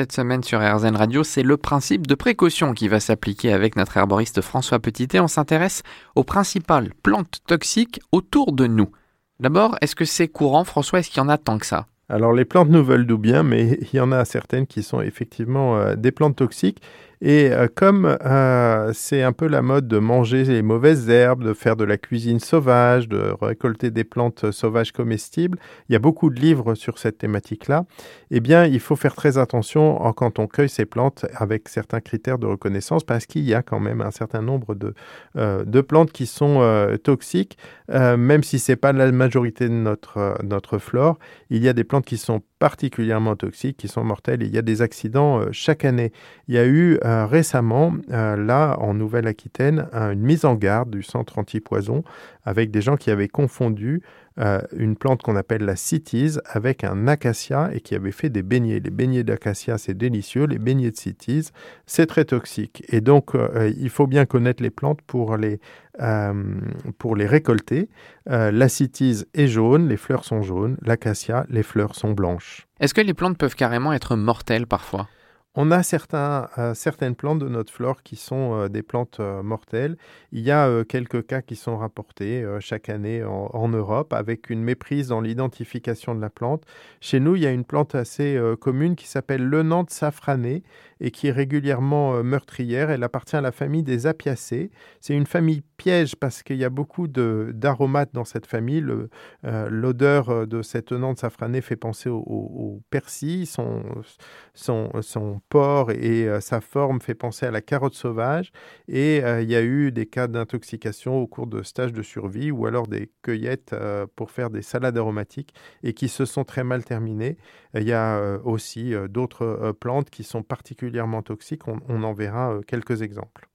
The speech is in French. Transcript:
Cette semaine sur RZN Radio, c'est le principe de précaution qui va s'appliquer avec notre herboriste François Petitet. On s'intéresse aux principales plantes toxiques autour de nous. D'abord, est-ce que c'est courant, François? Est-ce qu'il y en a tant que ça? Alors les plantes nous veulent d'où bien, mais il y en a certaines qui sont effectivement euh, des plantes toxiques. Et euh, comme euh, c'est un peu la mode de manger les mauvaises herbes, de faire de la cuisine sauvage, de récolter des plantes sauvages comestibles, il y a beaucoup de livres sur cette thématique-là. Eh bien, il faut faire très attention quand on cueille ces plantes avec certains critères de reconnaissance parce qu'il y a quand même un certain nombre de, euh, de plantes qui sont toxiques, même si c'est pas la majorité de notre, notre flore. Il y a des plantes qui sont particulièrement toxiques, qui sont mortelles. il y a des accidents chaque année. Il y a eu euh, récemment, euh, là, en Nouvelle-Aquitaine, une mise en garde du centre anti-poison avec des gens qui avaient confondu euh, une plante qu'on appelle la citise avec un acacia et qui avaient fait des beignets. Les beignets d'acacia, c'est délicieux. Les beignets de citise, c'est très toxique. Et donc, il faut bien connaître les plantes pour les, pour les récolter. la citise est jaune, les fleurs sont jaunes. L'acacia, les fleurs sont blanches. Est-ce que les plantes peuvent carrément être mortelles parfois? On a certains, euh, certaines plantes de notre flore qui sont euh, des plantes euh, mortelles. Il y a quelques cas qui sont rapportés chaque année en, Europe avec une méprise dans l'identification de la plante. Chez nous, il y a une plante assez commune qui s'appelle le Nantes safrané et qui est régulièrement meurtrière. Elle appartient à la famille des apiacées. C'est une famille piège parce qu'il y a beaucoup d'aromates dans cette famille. L'odeur de cette Nantes safranée fait penser au, persil. Son, son, son porc et euh, sa forme fait penser à la carotte sauvage. Et euh, il y a eu des cas d'intoxication au cours de stages de survie ou alors des cueillettes euh, pour faire des salades aromatiques et qui se sont très mal terminées. Il y a aussi d'autres plantes qui sont particulièrement toxiques. on en verra quelques exemples.